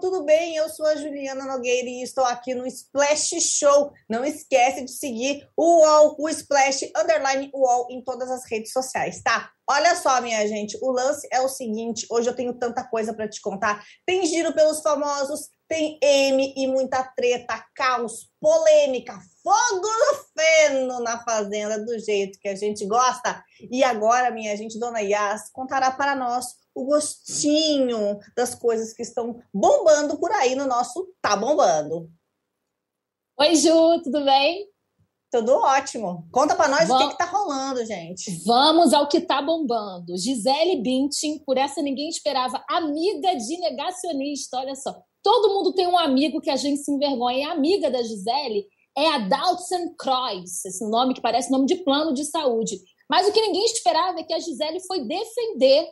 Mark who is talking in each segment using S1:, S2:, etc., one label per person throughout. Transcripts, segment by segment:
S1: tudo bem? Eu sou a Juliana Nogueira e estou aqui no Splash Show. Não esquece de seguir o UOL, o Splash Underline UOL em todas as redes sociais, tá? Olha só, minha gente, o lance é o seguinte: hoje eu tenho tanta coisa para te contar. Tem giro pelos famosos, tem M e muita treta, caos, polêmica, fogo no feno na fazenda do jeito que a gente gosta. E agora, minha gente, Dona Yas contará para nós o gostinho das coisas que estão bombando por aí no nosso Tá Bombando.
S2: Oi, Ju, tudo bem?
S1: Tudo ótimo. Conta para nós Vamos... o que, que tá rolando, gente.
S2: Vamos ao que tá bombando. Gisele Bündchen, por essa ninguém esperava, amiga de negacionista, olha só. Todo mundo tem um amigo que a gente se envergonha. E a amiga da Gisele é a Dalton Kreuz, esse nome que parece nome de plano de saúde. Mas o que ninguém esperava é que a Gisele foi defender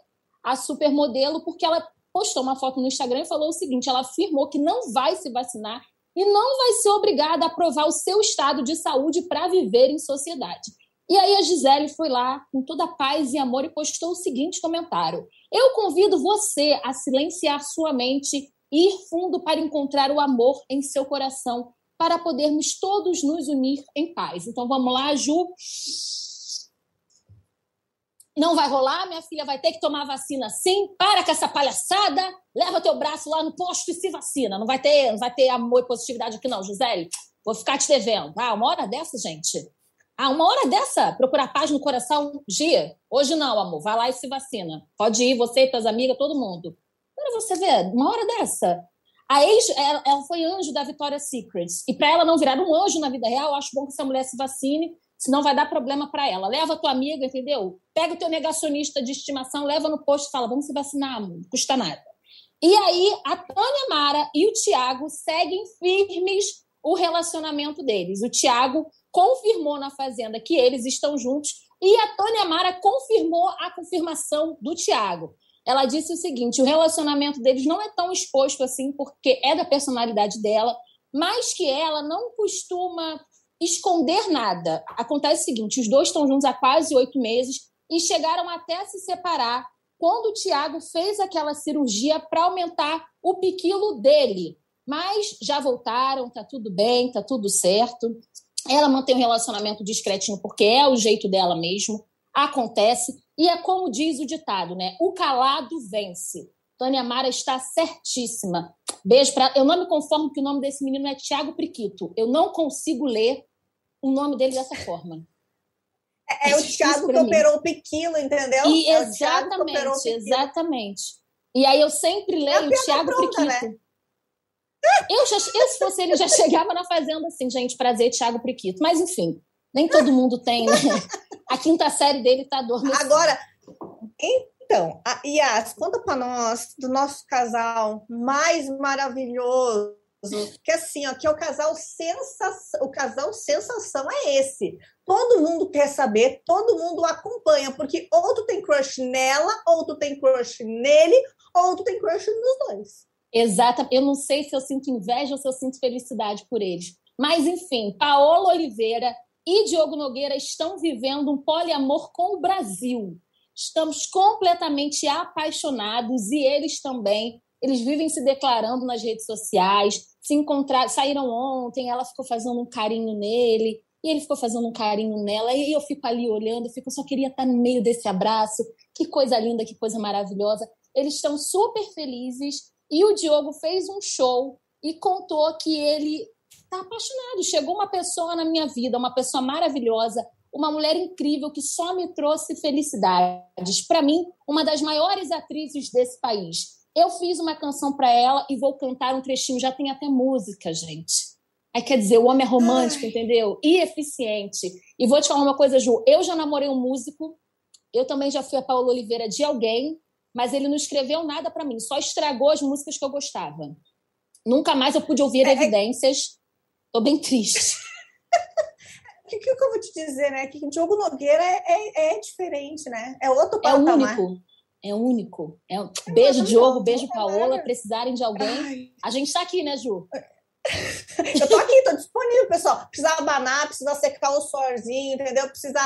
S2: a supermodelo porque ela postou uma foto no Instagram e falou o seguinte: ela afirmou que não vai se vacinar e não vai ser obrigada a provar o seu estado de saúde para viver em sociedade. E aí a Gisele foi lá com toda paz e amor e postou o seguinte comentário: Eu convido você a silenciar sua mente e ir fundo para encontrar o amor em seu coração, para podermos todos nos unir em paz. Então vamos lá, Ju não vai rolar, minha filha vai ter que tomar vacina sim, para com essa palhaçada, leva teu braço lá no posto e se vacina. Não vai ter, não vai ter amor e positividade aqui não, Gisele. Vou ficar te devendo. Ah, uma hora dessa, gente. Ah, uma hora dessa, procurar paz no coração, dia. Hoje não, amor. Vai lá e se vacina. Pode ir, você e tuas amigas, todo mundo. Para você ver, uma hora dessa. A ex, ela, ela foi anjo da Victoria's Secrets. E para ela não virar um anjo na vida real, acho bom que essa mulher se vacine senão vai dar problema para ela. Leva a tua amiga, entendeu? Pega o teu negacionista de estimação, leva no posto e fala: vamos se vacinar, não custa nada. E aí, a Tânia Mara e o Tiago seguem firmes o relacionamento deles. O Tiago confirmou na Fazenda que eles estão juntos e a Tânia Mara confirmou a confirmação do Tiago. Ela disse o seguinte: o relacionamento deles não é tão exposto assim, porque é da personalidade dela, mas que ela não costuma esconder nada. Acontece o seguinte: os dois estão juntos há quase oito meses e chegaram até a se separar quando o Tiago fez aquela cirurgia para aumentar o piquilo dele. Mas já voltaram, tá tudo bem, tá tudo certo. Ela mantém um relacionamento discretinho porque é o jeito dela mesmo. Acontece. E é como diz o ditado, né? O calado vence. Tânia Mara está certíssima. Beijo para. Eu não me conformo que o nome desse menino é Tiago Priquito. Eu não consigo ler o nome dele dessa forma.
S1: É, é o Thiago que operou o Piquilo, entendeu?
S2: E, é exatamente, exatamente. E aí eu sempre é leio é Thiago pronta, Priquito. Né? Eu, já, eu, se fosse ele, já chegava na fazenda assim, gente, prazer, Thiago Priquito. Mas, enfim, nem todo mundo tem, né? A quinta série dele tá adormecida.
S1: Agora, então, Yas, conta para nós do nosso casal mais maravilhoso que assim, ó, que é o casal sensação, o casal sensação é esse. Todo mundo quer saber, todo mundo acompanha, porque ou tu tem crush nela, ou tu tem crush nele, ou tu tem crush nos dois.
S2: Exato. Eu não sei se eu sinto inveja ou se eu sinto felicidade por eles. Mas, enfim, Paola Oliveira e Diogo Nogueira estão vivendo um poliamor com o Brasil. Estamos completamente apaixonados e eles também. Eles vivem se declarando nas redes sociais, se encontraram, saíram ontem, ela ficou fazendo um carinho nele, e ele ficou fazendo um carinho nela, e eu fico ali olhando, fico, só queria estar no meio desse abraço, que coisa linda, que coisa maravilhosa. Eles estão super felizes, e o Diogo fez um show e contou que ele está apaixonado. Chegou uma pessoa na minha vida, uma pessoa maravilhosa, uma mulher incrível que só me trouxe felicidades. Para mim, uma das maiores atrizes desse país. Eu fiz uma canção para ela e vou cantar um trechinho, já tem até música, gente. Aí quer dizer, o homem é romântico, Ai. entendeu? E eficiente. E vou te falar uma coisa, Ju. Eu já namorei um músico, eu também já fui a Paula Oliveira de alguém, mas ele não escreveu nada para mim, só estragou as músicas que eu gostava. Nunca mais eu pude ouvir é, é evidências. Tô bem triste.
S1: O que, que, eu vou te dizer, né? Que o Diogo Nogueira é, é, é diferente, né? É outro
S2: patamar. É único. É único. É um... Beijo, Diogo. Beijo, Paola. Precisarem de alguém. A gente está aqui, né, Ju?
S1: Eu tô aqui, tô disponível, pessoal. Precisa abanar, precisa secar o sorzinho, entendeu? Precisa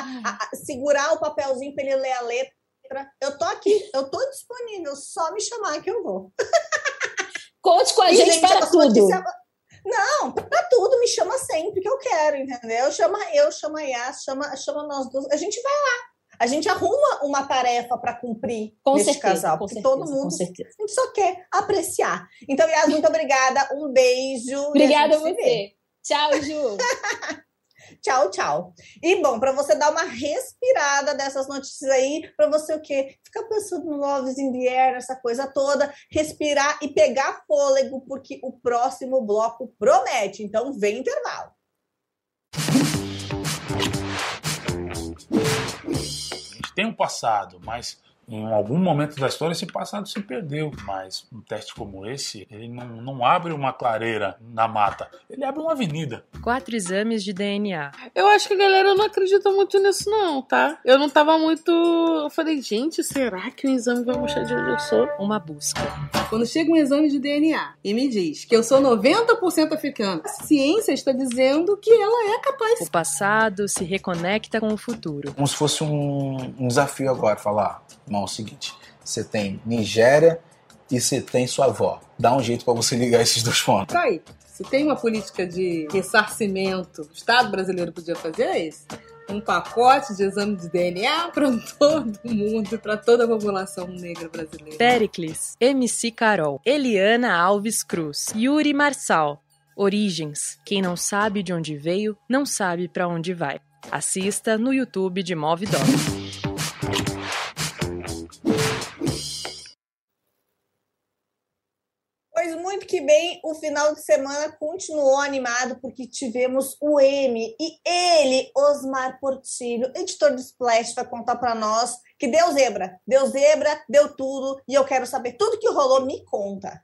S1: segurar o papelzinho para ele ler a letra. Eu tô aqui, eu tô disponível. Só me chamar que eu vou.
S2: Conte com a gente, gente para tudo.
S1: Não, para tudo, me chama sempre que eu quero, entendeu? Chama eu, chama a Yas, chama, chama nós duas. A gente vai lá. A gente arruma uma tarefa para cumprir com neste certeza, casal, porque certeza, todo mundo a gente só quer apreciar. Então, Yas, muito obrigada. Um beijo.
S2: Obrigada a, a você. Tchau, Ju.
S1: tchau, tchau. E bom, para você dar uma respirada dessas notícias aí, para você o quê? Ficar pensando no Loves in the Air, essa coisa toda, respirar e pegar fôlego, porque o próximo bloco promete. Então, vem intervalo.
S3: Tem um passado, mas em algum momento da história esse passado se perdeu, mas um teste como esse, ele não, não abre uma clareira na mata, ele abre uma avenida.
S4: Quatro exames de DNA.
S5: Eu acho que a galera não acredita muito nisso não, tá? Eu não tava muito... Eu falei, gente, será que o exame vai mostrar de onde eu sou?
S4: Uma busca.
S6: Quando chega um exame de DNA e me diz que eu sou 90% africana, a ciência está dizendo que ela é capaz.
S4: O passado se reconecta com o futuro.
S7: Como se fosse um, um desafio agora, falar irmão, é o seguinte: você tem Nigéria e você tem sua avó. Dá um jeito para você ligar esses dois pontos.
S6: Tá aí. Se tem uma política de ressarcimento, o Estado brasileiro podia fazer é isso. Um pacote de exame de DNA para todo mundo, para toda a população negra brasileira.
S4: Pericles, MC Carol, Eliana Alves Cruz, Yuri Marçal. Origens. Quem não sabe de onde veio, não sabe para onde vai. Assista no YouTube de Move Dog.
S1: Pois muito que bem, o final de semana continuou animado porque tivemos o M e ele, Osmar Portilho, editor do Splash, vai contar para nós que deu zebra, deu zebra, deu tudo e eu quero saber tudo que rolou, me conta.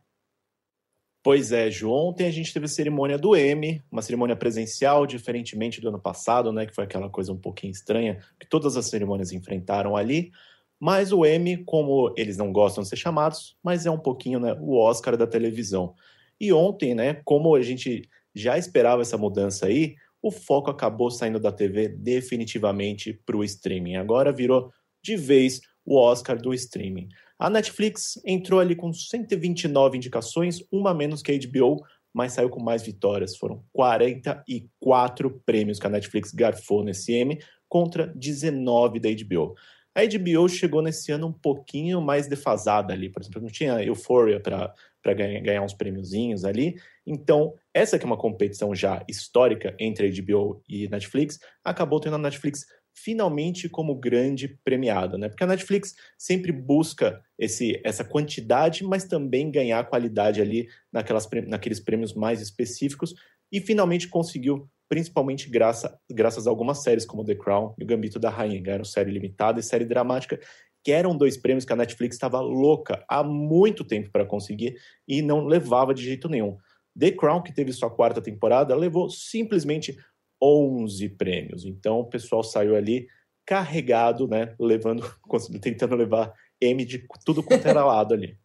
S8: Pois é, Ju, ontem a gente teve a cerimônia do M, uma cerimônia presencial, diferentemente do ano passado, né, que foi aquela coisa um pouquinho estranha que todas as cerimônias enfrentaram ali. Mas o M, como eles não gostam de ser chamados, mas é um pouquinho né, o Oscar da televisão. E ontem, né, como a gente já esperava essa mudança aí, o foco acabou saindo da TV definitivamente para o streaming. Agora virou de vez o Oscar do streaming. A Netflix entrou ali com 129 indicações, uma menos que a HBO, mas saiu com mais vitórias. Foram 44 prêmios que a Netflix garfou nesse M contra 19 da HBO. A HBO chegou nesse ano um pouquinho mais defasada ali, por exemplo, não tinha Euphoria para ganhar, ganhar uns prêmiozinhos ali. Então, essa que é uma competição já histórica entre a HBO e Netflix, acabou tendo a Netflix finalmente como grande premiada, né? Porque a Netflix sempre busca esse, essa quantidade, mas também ganhar qualidade ali naquelas, naqueles prêmios mais específicos e finalmente conseguiu principalmente graça, graças a algumas séries como The Crown e O Gambito da Rainha, que eram série limitada e série dramática, que eram dois prêmios que a Netflix estava louca há muito tempo para conseguir e não levava de jeito nenhum. The Crown, que teve sua quarta temporada, levou simplesmente 11 prêmios. Então o pessoal saiu ali carregado, né, levando, tentando levar M de tudo quanto era lado ali.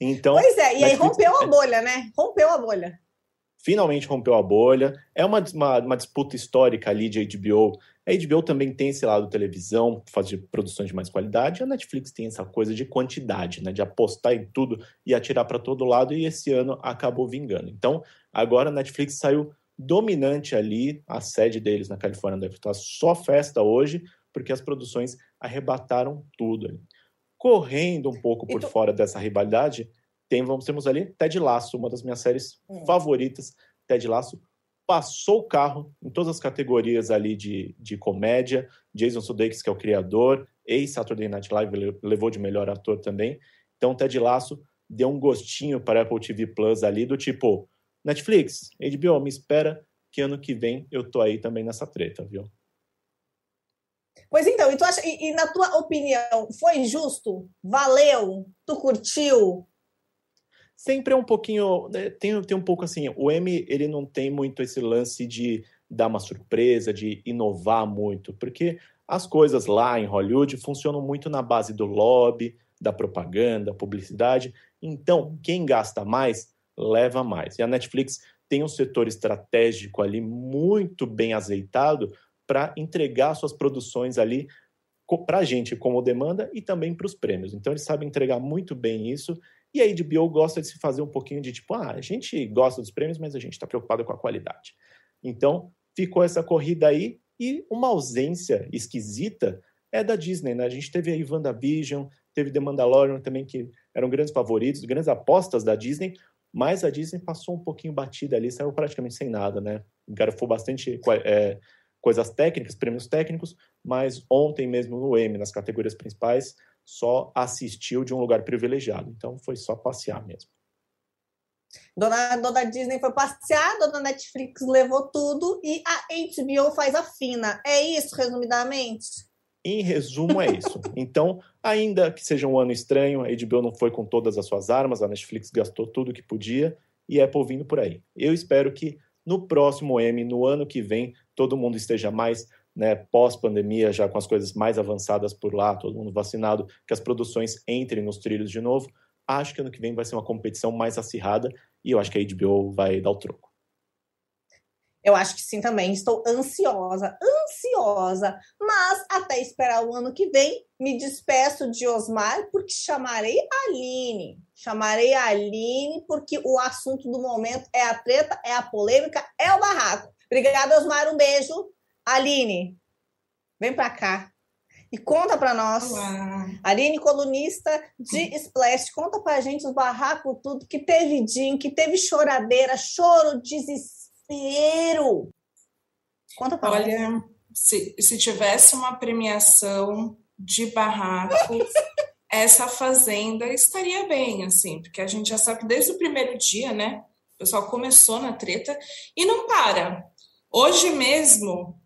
S8: Então,
S1: pois é, e aí rompeu a bolha, né? Rompeu a bolha
S8: finalmente rompeu a bolha. É uma, uma, uma, disputa histórica ali de HBO. A HBO também tem esse lado televisão, fazer produções de mais qualidade. A Netflix tem essa coisa de quantidade, né? De apostar em tudo e atirar para todo lado. E esse ano acabou vingando. Então, agora a Netflix saiu dominante ali. A sede deles na Califórnia deve estar só festa hoje, porque as produções arrebataram tudo ali. Correndo um pouco por tu... fora dessa rivalidade, tem, vamos temos ali Ted Lasso, uma das minhas séries hum. favoritas. Ted Lasso passou o carro em todas as categorias ali de, de comédia. Jason Sudeikis, que é o criador, ex-Saturday Night Live, levou de melhor ator também. Então, Ted Lasso deu um gostinho para a Apple TV Plus ali, do tipo, Netflix, HBO, me espera que ano que vem eu tô aí também nessa treta, viu?
S1: Pois então, e, tu acha, e, e na tua opinião, foi justo? Valeu? Tu curtiu?
S8: Sempre é um pouquinho. Né, tem, tem um pouco assim. O M ele não tem muito esse lance de dar uma surpresa, de inovar muito, porque as coisas lá em Hollywood funcionam muito na base do lobby, da propaganda, publicidade. Então, quem gasta mais, leva mais. E a Netflix tem um setor estratégico ali muito bem azeitado para entregar suas produções ali para a gente como demanda e também para os prêmios. Então, eles sabem entregar muito bem isso E a HBO gosta de se fazer um pouquinho de tipo, ah, a gente gosta dos prêmios, mas a gente está preocupado com a qualidade. Então, ficou essa corrida aí e uma ausência esquisita é da Disney, né? A gente teve aí WandaVision, teve The Mandalorian também, que eram grandes favoritos, grandes apostas da Disney, mas a Disney passou um pouquinho batida ali, saiu praticamente sem nada, né? Engarafou bastante é, coisas técnicas, prêmios técnicos, mas ontem mesmo no M, nas categorias principais, só assistiu de um lugar privilegiado. Então foi só passear mesmo.
S1: Dona, dona Disney foi passear, dona Netflix levou tudo e a HBO faz a fina. É isso, resumidamente?
S8: Em resumo, é isso. Então, ainda que seja um ano estranho, a HBO não foi com todas as suas armas, a Netflix gastou tudo que podia e Apple vindo por aí. Eu espero que no próximo M, no ano que vem, todo mundo esteja mais né, pós-pandemia, já com as coisas mais avançadas por lá, todo mundo vacinado, que as produções entrem nos trilhos de novo. Acho que ano que vem vai ser uma competição mais acirrada e eu acho que a HBO vai dar o troco.
S1: Eu acho que sim também. Estou ansiosa, ansiosa. Mas até esperar o ano que vem, me despeço de Osmar, porque chamarei a Aline. Chamarei a Aline, porque o assunto do momento é a treta, é a polêmica, é o barraco. Obrigada, Osmar. Um beijo. Aline, vem para cá. E conta para nós. Olá. Aline, colunista de Splash, conta para a gente os barracos, tudo que teve Jim, que teve choradeira, choro, desespero. Conta para nós.
S9: Olha, se, se tivesse uma premiação de barraco, essa fazenda estaria bem, assim, porque a gente já sabe que desde o primeiro dia, né? O pessoal começou na treta e não para. Hoje mesmo,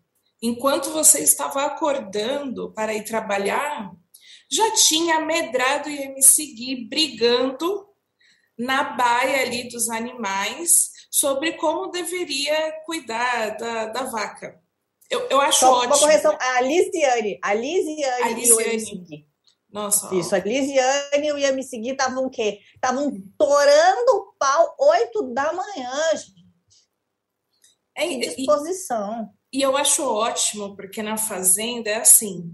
S9: enquanto você estava acordando para ir trabalhar, já tinha medrado e me seguir brigando na baia ali dos animais sobre como deveria cuidar da, da vaca. Eu, eu acho Só ótimo.
S1: Uma correção, a Lisiane. A Lisiane, a Lisiane.
S9: Nossa.
S1: Isso, a Lisiane e o Ia Me Seguir estavam o quê? Estavam torando o pau 8 da manhã, gente. É, que disposição.
S9: E eu acho ótimo, porque na Fazenda é assim: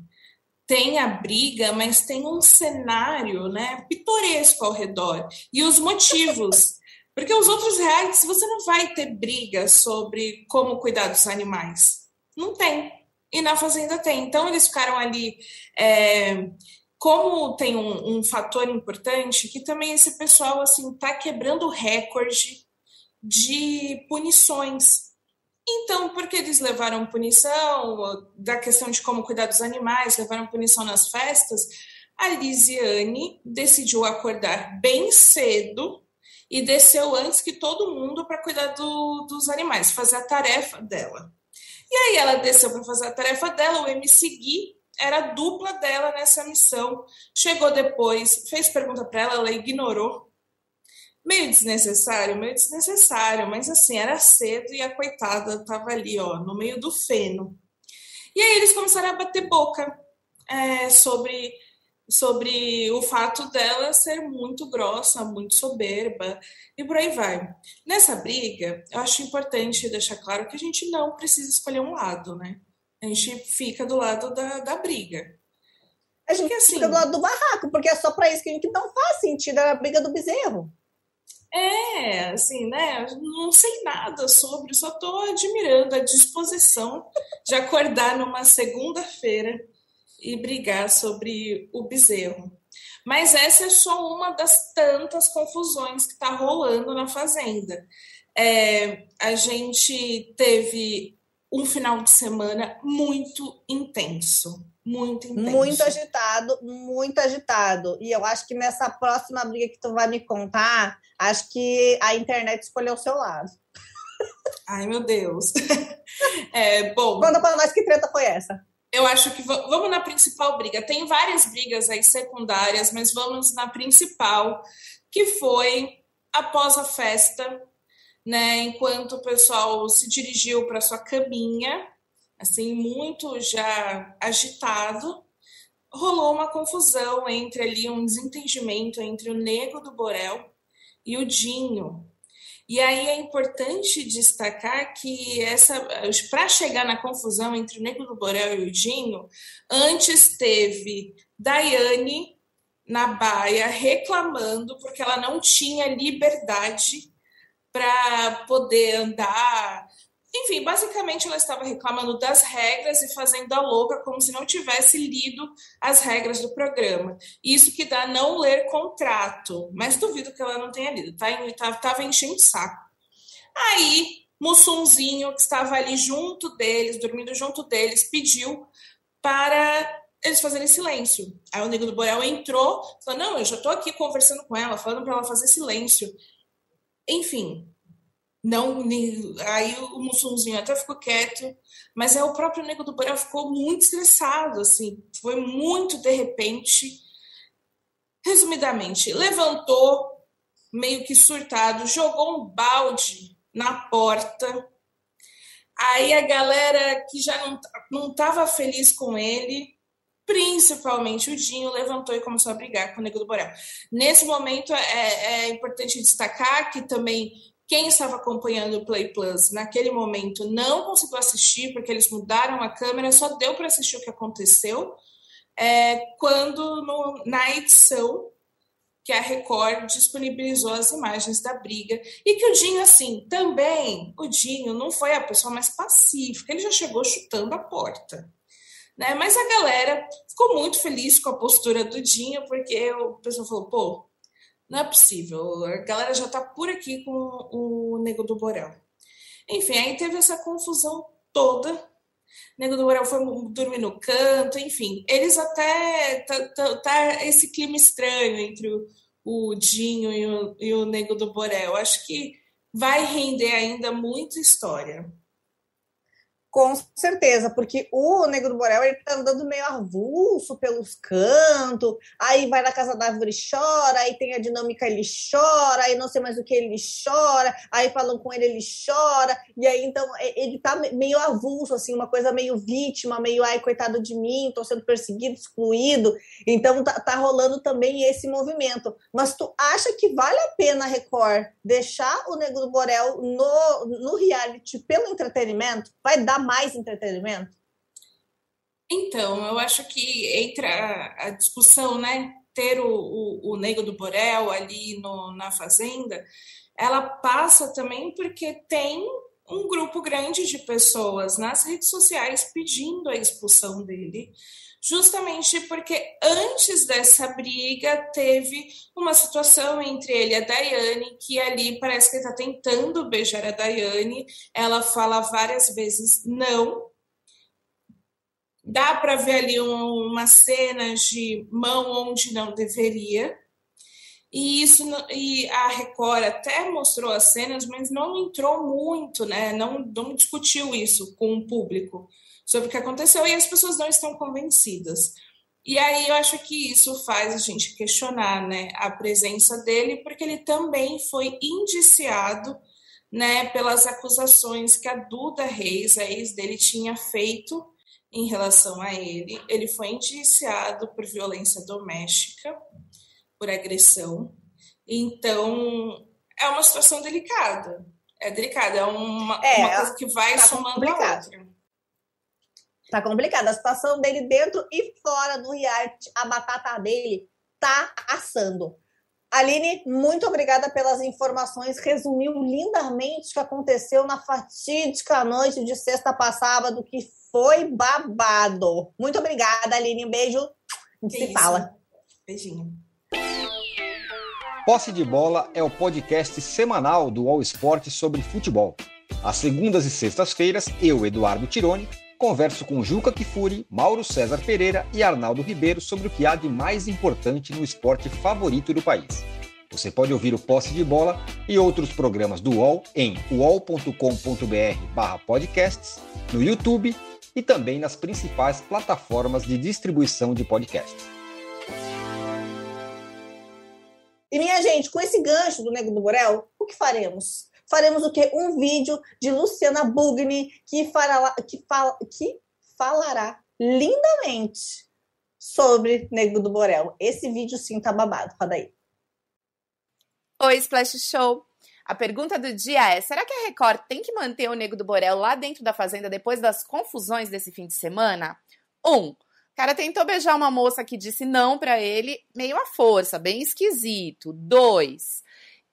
S9: tem a briga, mas tem um cenário né, pitoresco ao redor. E os motivos. Porque os outros realities você não vai ter briga sobre como cuidar dos animais. Não tem. E na Fazenda tem. Então eles ficaram ali. É, como tem um, um, fator importante, que também esse pessoal assim está quebrando o recorde de punições. Então, porque eles levaram punição da questão de como cuidar dos animais, levaram punição nas festas, a Lisiane decidiu acordar bem cedo e desceu antes que todo mundo para cuidar do, dos animais, fazer a tarefa dela. E aí ela desceu para fazer a tarefa dela, o MC Gui era a dupla dela nessa missão. Chegou depois, fez pergunta para ela, ela ignorou meio desnecessário, meio desnecessário, mas assim, era cedo e a coitada tava ali, ó, no meio do feno. E aí eles começaram a bater boca é, sobre, sobre o fato dela ser muito grossa, muito soberba, e por aí vai. Nessa briga, eu acho importante deixar claro que a gente não precisa escolher um lado, né? A gente fica do lado da, da briga.
S1: A gente porque, assim, fica do lado do barraco, porque é só para isso que a gente não faz sentido a briga do bezerro.
S9: É, assim, né? Não sei nada sobre, só estou admirando a disposição de acordar numa segunda-feira e brigar sobre o bezerro. Mas essa é só uma das tantas confusões que está rolando na Fazenda. É, a gente teve um final de semana muito intenso. Muito intenso.
S1: Muito agitado, muito agitado. E eu acho que nessa próxima briga que tu vai me contar, acho que a internet escolheu o seu lado.
S9: Ai, meu Deus. É, bom.
S1: Conta para nós que treta foi essa.
S9: Eu acho que vamos na principal briga. Tem várias brigas aí secundárias, mas vamos na principal, que foi após a festa, né? Enquanto o pessoal se dirigiu para sua caminha, assim, muito já agitado, rolou uma confusão entre ali, um desentendimento entre o Nego do Borel e o Dinho. E aí é importante destacar que essa para chegar na confusão entre o Nego do Borel e o Dinho, antes teve Daiane na baia reclamando porque ela não tinha liberdade para poder andar. Enfim, basicamente ela estava reclamando das regras e fazendo a louca como se não tivesse lido as regras do programa. Isso que dá não ler contrato, mas duvido que ela não tenha lido, tá? Estava tá, enchendo o saco. Aí, Mussunzinho, que estava ali junto deles, dormindo junto deles, pediu para eles fazerem silêncio. Aí o Nego do Borel entrou, falou: Não, eu já estou aqui conversando com ela, falando para ela fazer silêncio. Enfim, não aí o Mussunzinho até ficou quieto, mas é o próprio Nego do Borel ficou muito estressado, assim, foi muito de repente. Resumidamente, levantou, meio que surtado, jogou um balde na porta. Aí a galera que já não, não estava feliz com ele principalmente o Dinho, levantou e começou a brigar com o Nego do Borel. Nesse momento, é, é importante destacar que também quem estava acompanhando o Play Plus naquele momento não conseguiu assistir, porque eles mudaram a câmera, só deu para assistir o que aconteceu é, quando no, na edição que a Record disponibilizou as imagens da briga e que o Dinho, assim, também, o Dinho não foi a pessoa mais pacífica, ele já chegou chutando a porta. Né? Mas a galera ficou muito feliz com a postura do Dinho, porque o pessoal falou, pô, não é possível, a galera já tá por aqui com o Nego do Borel. Enfim, aí teve essa confusão toda. Nego do Borel foi dormir no canto, enfim. Eles até. Tá, tá, tá esse clima estranho entre o, o Dinho e o, e o Nego do Borel. Acho que vai render ainda muita história.
S1: Com certeza, porque o Negro do Borel ele tá andando meio avulso pelos cantos, aí vai na casa da árvore chora, aí tem a dinâmica ele chora, aí não sei mais o que ele chora, aí falam com ele ele chora, e aí então ele tá meio avulso, assim, uma coisa meio vítima, meio ai, coitado de mim, tô sendo perseguido, excluído, então tá, tá rolando também esse movimento. Mas tu acha que vale a pena, Record, deixar o Negro do Borel no, no reality pelo entretenimento? Vai dar mais entretenimento?
S9: Então, eu acho que entra a discussão, né? Ter o, o, o Nego do Borel ali no, na Fazenda, ela passa também porque tem um grupo grande de pessoas nas redes sociais pedindo a expulsão dele, justamente porque antes dessa briga teve uma situação entre ele e a Daiane, que ali parece que ele está tentando beijar a Daiane, ela fala várias vezes não. Dá para ver ali umas cenas de mão onde não deveria. E isso e a Record até mostrou as cenas, mas não entrou muito, né? Não, não discutiu isso com o público sobre o que aconteceu e as pessoas não estão convencidas. E aí eu acho que isso faz a gente questionar né, a presença dele, porque ele também foi indiciado né, pelas acusações que a Duda Reis, a ex dele, tinha feito em relação a ele. Ele foi indiciado por violência doméstica, por agressão. Então, é uma situação delicada. É delicada, é uma, é, uma coisa que vai tá somando complicado. a outra.
S1: Tá complicado. A situação dele dentro e fora do reality, a batata dele tá assando. Aline, muito obrigada pelas informações. Resumiu lindamente o que aconteceu na fatídica noite de sexta passada, do que foi babado. Muito obrigada, Aline. Um beijo. A gente que se isso. fala.
S9: Beijinho.
S10: Posse de Bola é o podcast semanal do All Sport sobre futebol. Às segundas e sextas-feiras, eu, Eduardo Tironi, converso com Juca Kifuri, Mauro César Pereira e Arnaldo Ribeiro sobre o que há de mais importante no esporte favorito do país. Você pode ouvir o Posse de Bola e outros programas do UOL em uol.com.br/podcasts, no YouTube e também nas principais plataformas de distribuição de podcasts.
S1: E minha gente, com esse gancho do Nego do Borel, o que faremos? Faremos o quê? Um vídeo de Luciana Bugni que, fará, que, fala, que falará lindamente sobre Nego do Borel. Esse vídeo sim tá babado, roda aí.
S11: Oi, Splash Show! A pergunta do dia é: será que a Record tem que manter o Nego do Borel lá dentro da fazenda depois das confusões desse fim de semana? 1. Um, O cara tentou beijar uma moça que disse não pra ele, meio à força, bem esquisito. Dois,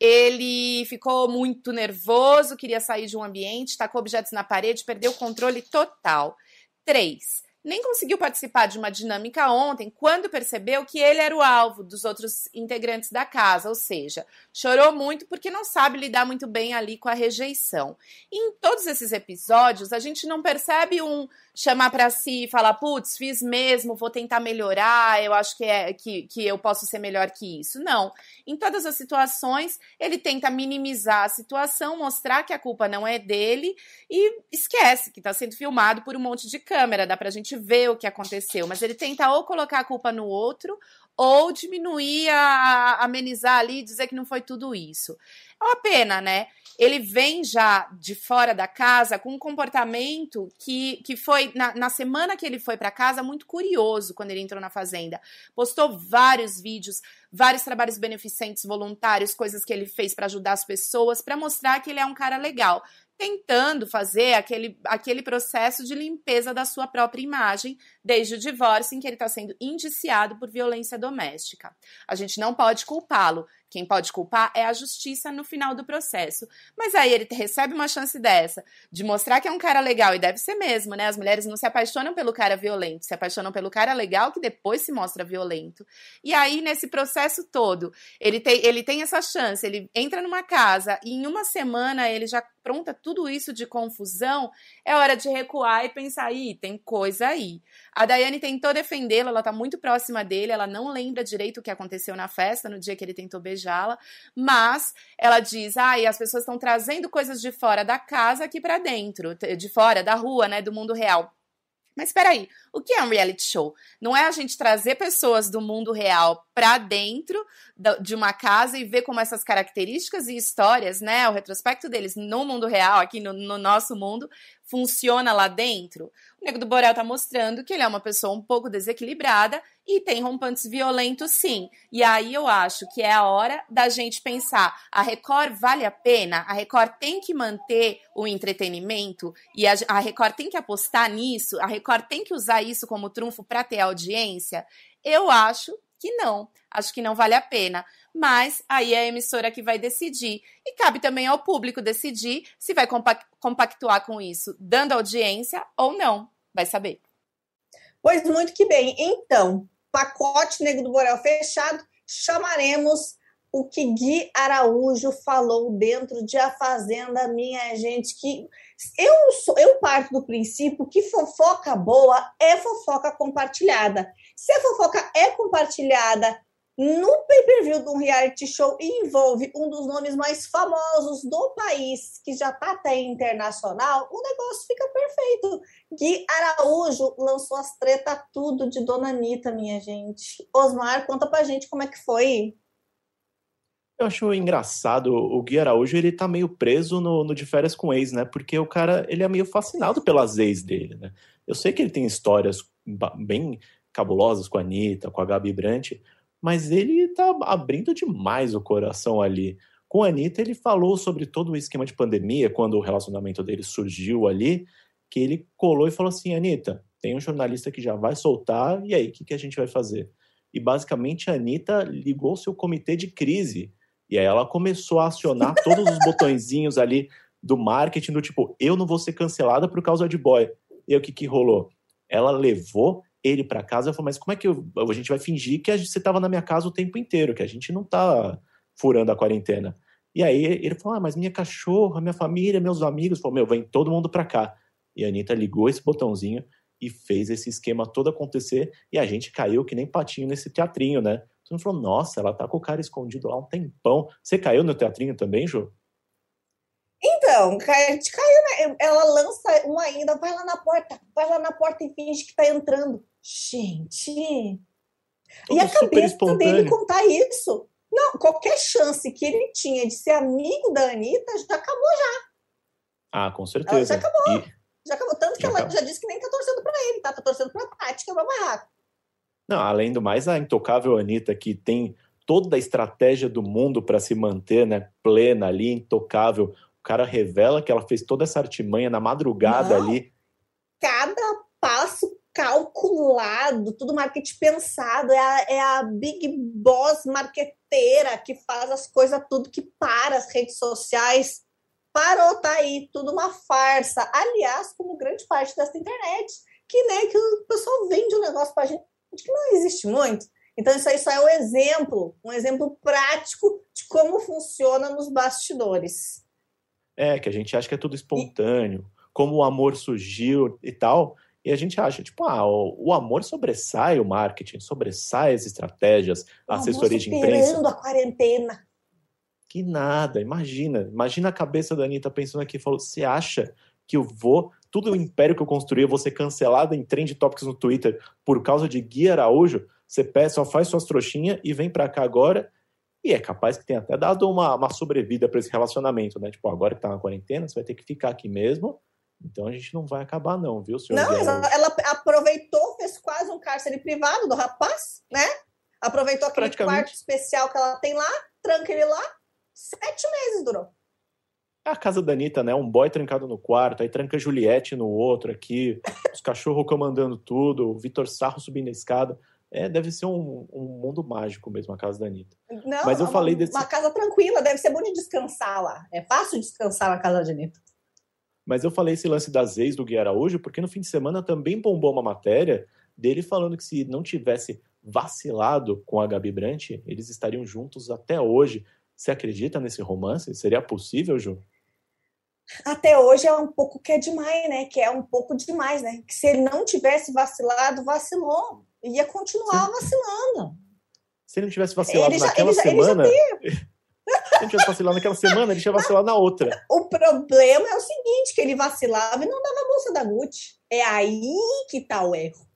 S11: ele ficou muito nervoso, queria sair de um ambiente, tacou objetos na parede, perdeu o controle total. Três, nem conseguiu participar de uma dinâmica ontem quando percebeu que ele era o alvo dos outros integrantes da casa, ou seja, chorou muito porque não sabe lidar muito bem ali com a rejeição. E em todos esses episódios, a gente não percebe um chamar para si e falar, putz, fiz mesmo, vou tentar melhorar, eu acho que, é, que, que eu posso ser melhor que isso. Não. Em todas as situações, ele tenta minimizar a situação, mostrar que a culpa não é dele e esquece que está sendo filmado por um monte de câmera, dá pra gente ver o que aconteceu, mas ele tenta ou colocar a culpa no outro ou diminuir, a, amenizar ali, dizer que não foi tudo isso. É uma pena, né? Ele vem já de fora da casa com um comportamento que, que foi, na, na semana que ele foi para casa, muito curioso quando ele entrou na fazenda. Postou vários vídeos, vários trabalhos beneficentes voluntários, coisas que ele fez para ajudar as pessoas, para mostrar que ele é um cara legal tentando fazer aquele, aquele processo de limpeza da sua própria imagem desde o divórcio em que ele está sendo indiciado por violência doméstica. A gente não pode culpá-lo. Quem pode culpar é a justiça no final do processo. Mas aí ele recebe uma chance dessa, de mostrar que é um cara legal, e deve ser mesmo, né? As mulheres não se apaixonam pelo cara violento, se apaixonam pelo cara legal que depois se mostra violento. E aí, nesse processo todo, ele tem, ele tem essa chance, ele entra numa casa e em uma semana ele já pronta tudo isso de confusão, é hora de recuar e pensar, aí, tem coisa aí. A Daiane tentou defendê-la, ela tá muito próxima dele, ela não lembra direito o que aconteceu na festa, no dia que ele tentou beijá-la, mas ela diz, ai, ah, as pessoas estão trazendo coisas de fora da casa aqui para dentro, de fora, da rua, né, do mundo real. Mas espera aí, o que é um reality show? Não é a gente trazer pessoas do mundo real para dentro de uma casa e ver como essas características e histórias, né, o retrospecto deles no mundo real, aqui no, no nosso mundo, funciona lá dentro. O Nego do Borel tá mostrando que ele é uma pessoa um pouco desequilibrada e tem rompantes violentos, sim. E aí eu acho que é a hora da gente pensar: a Record vale a pena? A Record tem que manter o entretenimento e a, a Record tem que apostar nisso? A Record tem que usar isso como trunfo para ter audiência? Eu acho que não. Acho que não vale a pena. Mas aí é a emissora que vai decidir. E cabe também ao público decidir se vai compactuar com isso, dando audiência ou não. Vai saber.
S1: Pois muito que bem. Então, pacote Negro do Borel fechado, chamaremos o que Gui Araújo falou dentro de A Fazenda, minha gente, que eu, sou, eu parto do princípio que fofoca boa é fofoca compartilhada. Se a fofoca é compartilhada no pay-per-view de um reality show e envolve um dos nomes mais famosos do país, que já está até internacional, o negócio fica perfeito. Gui Araújo lançou as treta tudo de Dona Anitta, minha gente. Osmar, conta pra gente como é que foi.
S8: Eu acho engraçado, o Gui Araújo, ele tá meio preso no, no de férias com ex, né? Porque o cara, ele é meio fascinado pelas ex dele, né? Eu sei que ele tem histórias bem cabulosas com a Anitta, com a Gabi Brandt, mas ele tá abrindo demais o coração ali. Com a Anitta, ele falou sobre todo o esquema de pandemia, quando o relacionamento dele surgiu ali, que ele colou e falou assim: Anitta, tem um jornalista que já vai soltar, e aí, o que, que a gente vai fazer? E basicamente a Anitta ligou seu comitê de crise. E aí ela começou a acionar todos os botõezinhos ali do marketing, do tipo, eu não vou ser cancelada por causa de boy. E aí o que, que rolou? Ela levou ele para casa e falou: Mas como é que eu, a gente vai fingir que você estava na minha casa o tempo inteiro, que a gente não tá furando a quarentena? E aí ele falou: Ah, mas minha cachorra, minha família, meus amigos. Falou: Meu, vem todo mundo para cá. E a Anitta ligou esse botãozinho e fez esse esquema todo acontecer. E a gente caiu que nem patinho nesse teatrinho, né? Todo mundo falou: Nossa, ela tá com o cara escondido lá um tempão. Você caiu no teatrinho também, Jô?
S1: Então, a gente caiu, né? Ela lança uma ainda, vai lá na porta, vai lá na porta e finge que tá entrando. Gente! Tudo e a cabeça dele contar isso. Não, qualquer chance que ele tinha de ser amigo da Anitta já acabou já.
S8: Ah, com certeza. Ela
S1: já acabou. E... Já acabou. Tanto que já ela acabou. já disse que nem tá torcendo pra ele, tá? Tá torcendo pra Tati, que é barraco.
S8: Não, além do mais, a intocável Anitta, que tem toda a estratégia do mundo para se manter, né, plena ali, intocável. O cara revela que ela fez toda essa artimanha na madrugada Não. ali.
S1: Cada passo calculado, tudo marketing pensado, é a, é a big boss marqueteira que faz as coisas tudo que para as redes sociais. Parou, tá aí, tudo uma farsa. Aliás, como grande parte dessa internet, que, né, que o pessoal vende um negócio pra gente que não existe muito. Então, isso aí só é um exemplo, um exemplo prático de como funciona nos bastidores.
S8: É, que a gente acha que é tudo espontâneo, como o amor surgiu e tal. E a gente acha, tipo, ah, o, amor sobressai o marketing, sobressai as estratégias, a assessoria de imprensa.
S1: a quarentena.
S8: Que nada, imagina. Imagina a cabeça da Anitta pensando aqui, falou, você acha que eu vou, todo o império que eu construí, eu vou ser cancelado em Trend Topics no Twitter por causa de Gui Araújo? Você só faz suas trouxinhas e vem pra cá agora. E é capaz que tenha até dado uma, uma sobrevida para esse relacionamento, né? Tipo, agora que tá na quarentena, você vai ter que ficar aqui mesmo então a gente não vai acabar, não, viu, senhor?
S1: Não, ela, ela aproveitou, fez quase um cárcere privado do rapaz, né? Aproveitou aquele quarto especial que ela tem lá, tranca ele lá, sete meses durou.
S8: É a casa da Anitta, né? Um boy trancado no quarto, aí tranca a Juliette no outro aqui, os cachorros comandando tudo, o Vitor Sarro subindo a escada. É, deve ser um, um, mundo mágico mesmo a casa da Anitta.
S1: Não,
S8: Mas eu
S1: uma,
S8: falei desse...
S1: uma casa tranquila, deve ser bom de descansar lá. É fácil descansar na casa da Anitta.
S8: Mas eu falei esse lance das ex do Gui Araújo porque no fim de semana também bombou uma matéria dele falando que se não tivesse vacilado com a Gabi Brant, eles estariam juntos até hoje. Você acredita nesse romance? Seria possível, Ju?
S1: Até hoje é um pouco que é demais, né? Que é um pouco demais, né? Que se ele não tivesse vacilado, vacilou. Ia continuar Sim. vacilando.
S8: Se ele não tivesse vacilado ele naquela já, semana. Ele já se ele tivesse vacilado naquela semana, ele tinha vacilado na outra.
S1: O problema é o seguinte, que ele vacilava e não dava a bolsa da Gucci. É aí que tá o erro.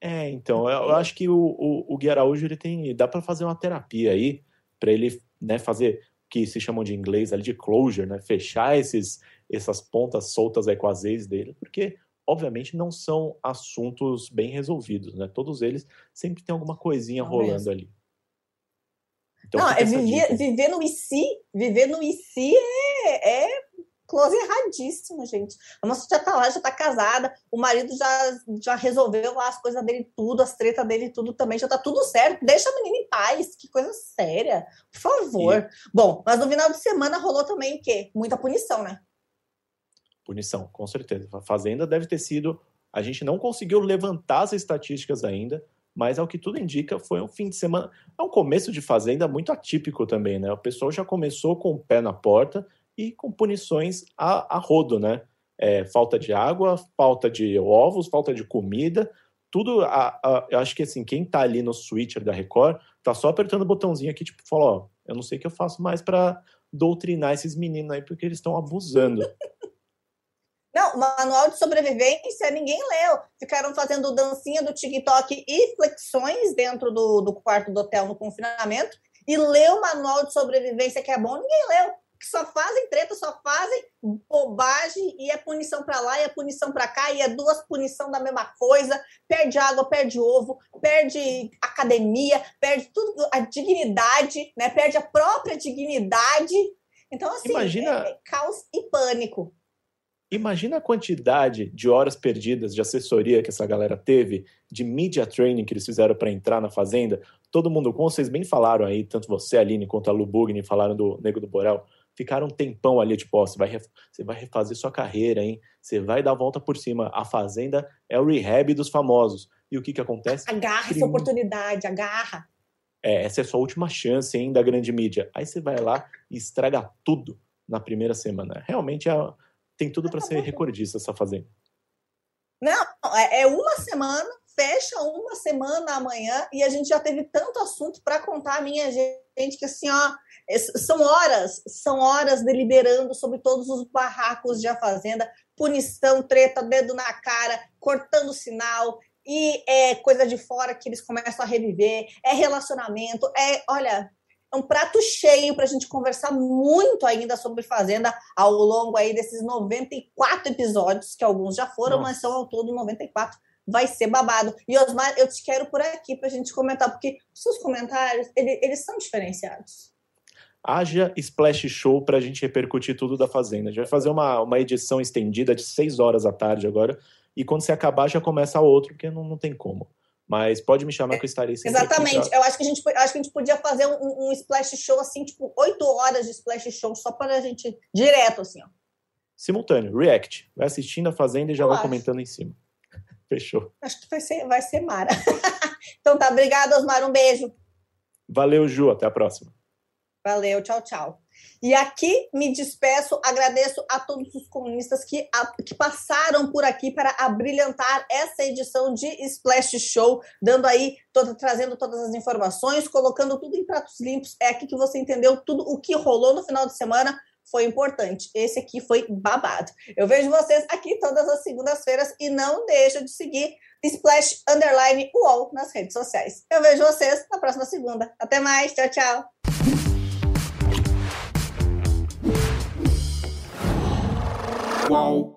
S8: É, então, eu, eu acho que o, o, o Gui Araújo, ele tem, dá para fazer uma terapia aí, para ele, né, fazer o que se chamam de inglês ali de closure, né, fechar esses, essas pontas soltas aí com as ex dele, porque obviamente não são assuntos bem resolvidos, né? Todos eles sempre tem alguma coisinha não rolando mesmo. ali.
S1: Então, não, é viver, viver no IC, viver no IC é, é close erradíssimo, gente. A moça já tá lá, já tá casada, o marido já, já resolveu lá as coisas dele tudo, as tretas dele tudo também, já tá tudo certo. Deixa a menina em paz, que coisa séria. Por favor. E... Bom, mas no final de semana rolou também o quê? Muita punição, né?
S8: Punição, com certeza. A Fazenda deve ter sido. A gente não conseguiu levantar as estatísticas ainda, mas ao que tudo indica, foi um fim de semana. É um começo de Fazenda muito atípico também, né? O pessoal já começou com o pé na porta e com punições a, a rodo, né? É, falta de água, falta de ovos, falta de comida, tudo. A, a, eu acho que assim, quem tá ali no switcher da Record tá só apertando o botãozinho aqui, tipo, falou: ó, eu não sei o que eu faço mais para doutrinar esses meninos aí, porque eles estão abusando.
S1: Não, manual de sobrevivência ninguém leu. Ficaram fazendo dancinha do TikTok e flexões dentro do, do quarto do hotel no confinamento. E leu o manual de sobrevivência que é bom, ninguém leu. Que só fazem treta, só fazem bobagem e é punição para lá e é punição para cá e é duas punição da mesma coisa. Perde água, perde ovo, perde academia, perde tudo, a dignidade, né? Perde a própria dignidade. Então, assim,
S8: Imagina...
S1: é, é caos e pânico.
S8: Imagina a quantidade de horas perdidas de assessoria que essa galera teve, de media training que eles fizeram para entrar na Fazenda. Todo mundo, como vocês bem falaram aí, tanto você, Aline, quanto a Lu Bugni, falaram do Nego do Borel, ficaram um tempão ali, tipo, ó, você vai, você vai refazer sua carreira, hein? Você vai dar a volta por cima. A Fazenda é o rehab dos famosos. E o que que acontece?
S1: Agarra Crime... essa oportunidade, agarra.
S8: É, essa é a sua última chance, hein, da grande mídia. Aí você vai lá e estraga tudo na primeira semana. Realmente é tem tudo para ser recordista essa fazenda.
S1: Não, é, é uma semana, fecha uma semana amanhã e a gente já teve tanto assunto para contar, minha gente, que assim, ó, são horas, são horas deliberando sobre todos os barracos de a fazenda, punição, treta, dedo na cara, cortando sinal, e é coisa de fora que eles começam a reviver, é relacionamento, é, olha, é um prato cheio para a gente conversar muito ainda sobre Fazenda ao longo aí desses 94 episódios, que alguns já foram, Nossa. mas são ao todo 94. Vai ser babado. E Osmar, eu te quero por aqui para a gente comentar, porque seus comentários, eles, eles são diferenciados.
S8: Haja Splash Show para a gente repercutir tudo da Fazenda. A gente vai fazer uma, uma edição estendida de seis horas à tarde agora, e quando você acabar já começa outro, porque não, não tem como. Mas pode me chamar que eu estarei sempre
S1: Exatamente.
S8: aqui
S1: Eu acho que a gente, acho que a gente podia fazer um, um splash show assim, tipo, oito horas de splash show, só para a gente. Direto, assim, ó.
S8: Simultâneo, react. Vai assistindo a Fazenda e já
S1: Eu
S8: vai
S1: acho.
S8: comentando em cima. Fechou.
S1: Acho que vai ser, vai ser Mara. então tá, obrigada, Osmar. Um beijo.
S8: Valeu, Ju. Até a próxima.
S1: Valeu, tchau, tchau. E aqui me despeço, agradeço a todos os comunistas que, a- que passaram por aqui para abrilhantar essa edição de Splash Show, dando aí, trazendo todas as informações, colocando tudo em pratos limpos. É aqui que você entendeu tudo o que rolou no final de semana. Foi importante. Esse aqui foi babado. Eu vejo vocês aqui todas as segundas-feiras e não deixa de seguir Splash Underline UOL nas redes sociais. Eu vejo vocês na próxima segunda. Até mais. Tchau, tchau.
S12: Qual?